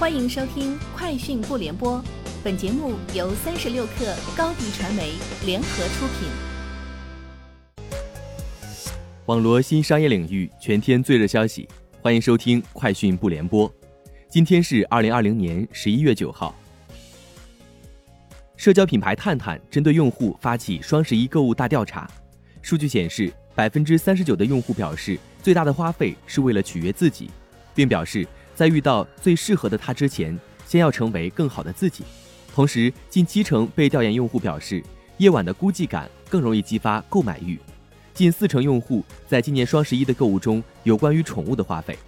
欢迎收听《快讯不联播》，本节目由三十六克高低传媒联合出品。网罗新商业领域全天最热消息，欢迎收听《快讯不联播》。今天是二零二零年十一月九号。社交品牌探探针对用户发起双十一购物大调查，数据显示，百分之三十九的用户表示最大的花费是为了取悦自己，并表示。在遇到最适合的他之前，先要成为更好的自己。同时，近七成被调研用户表示，夜晚的孤寂感更容易激发购买欲。近四成用户在今年双十一的购物中有关于宠物的花费。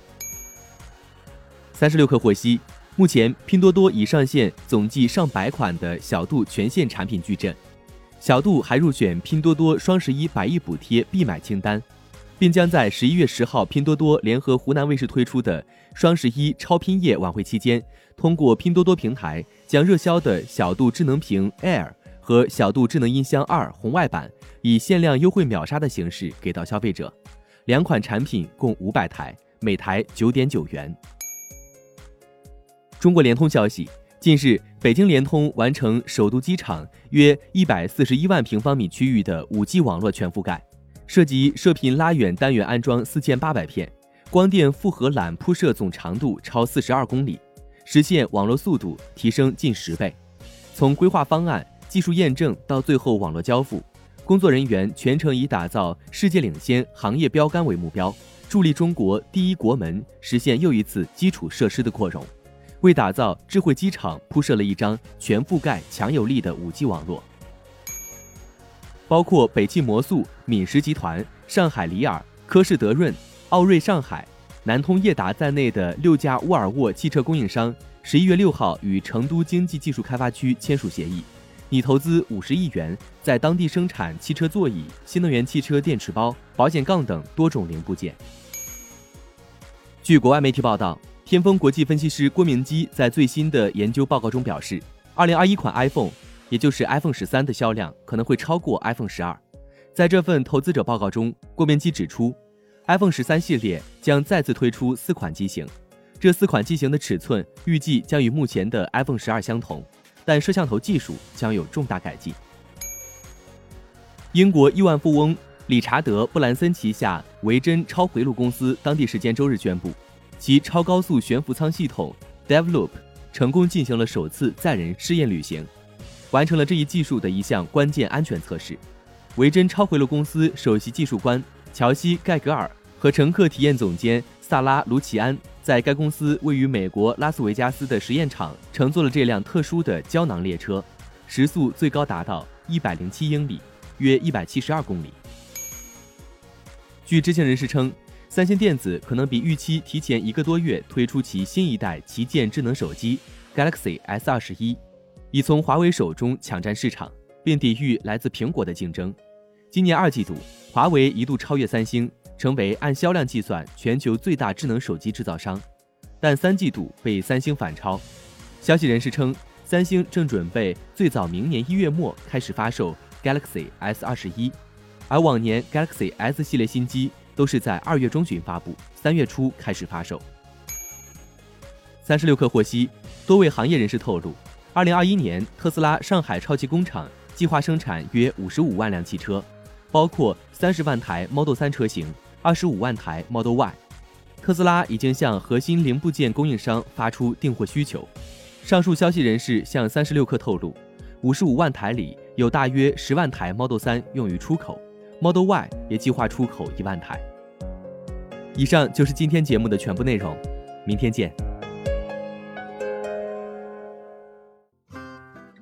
三十六氪获悉，目前拼多多已上线总计上百款的小度全线产品矩阵，小度还入选拼多多双十一百亿补贴必买清单。并将在十一月十号，拼多多联合湖南卫视推出的双十一超拼夜晚会期间，通过拼多多平台将热销的小度智能屏 Air 和小度智能音箱二红外版以限量优惠秒杀的形式给到消费者。两款产品共五百台，每台九点九元。中国联通消息，近日北京联通完成首都机场约一百四十一万平方米区域的五 G 网络全覆盖。涉及射频拉远单元安装四千八百片，光电复合缆铺设总长度超四十二公里，实现网络速度提升近十倍。从规划方案、技术验证到最后网络交付，工作人员全程以打造世界领先行业标杆为目标，助力中国第一国门实现又一次基础设施的扩容，为打造智慧机场铺设了一张全覆盖、强有力的五 G 网络。包括北汽魔速、闽实集团、上海里尔、科士德润、奥瑞上海、南通业达在内的六家沃尔沃汽车供应商，十一月六号与成都经济技术开发区签署协议，拟投资五十亿元，在当地生产汽车座椅、新能源汽车电池包、保险杠等多种零部件。据国外媒体报道，天风国际分析师郭明基在最新的研究报告中表示，二零二一款 iPhone。也就是 iPhone 十三的销量可能会超过 iPhone 十二。在这份投资者报告中，郭明基指出，iPhone 十三系列将再次推出四款机型，这四款机型的尺寸预计将与目前的 iPhone 十二相同，但摄像头技术将有重大改进。英国亿万富翁理查德·布兰森旗下维珍超回路公司当地时间周日宣布，其超高速悬浮舱系统 DevLoop 成功进行了首次载人试验旅行。完成了这一技术的一项关键安全测试。维珍超回路公司首席技术官乔西·盖格尔和乘客体验总监萨拉·卢奇安在该公司位于美国拉斯维加斯的实验场乘坐了这辆特殊的胶囊列车，时速最高达到一百零七英里，约一百七十二公里。据知情人士称，三星电子可能比预期提前一个多月推出其新一代旗舰智能手机 Galaxy S 二十一。已从华为手中抢占市场，并抵御来自苹果的竞争。今年二季度，华为一度超越三星，成为按销量计算全球最大智能手机制造商，但三季度被三星反超。消息人士称，三星正准备最早明年一月末开始发售 Galaxy S 二十一，而往年 Galaxy S 系列新机都是在二月中旬发布，三月初开始发售。三十六氪获悉，多位行业人士透露。二零二一年，特斯拉上海超级工厂计划生产约五十五万辆汽车，包括三十万台 Model 三车型，二十五万台 Model Y。特斯拉已经向核心零部件供应商发出订货需求。上述消息人士向三十六氪透露，五十五万台里有大约十万台 Model 三用于出口，Model Y 也计划出口一万台。以上就是今天节目的全部内容，明天见。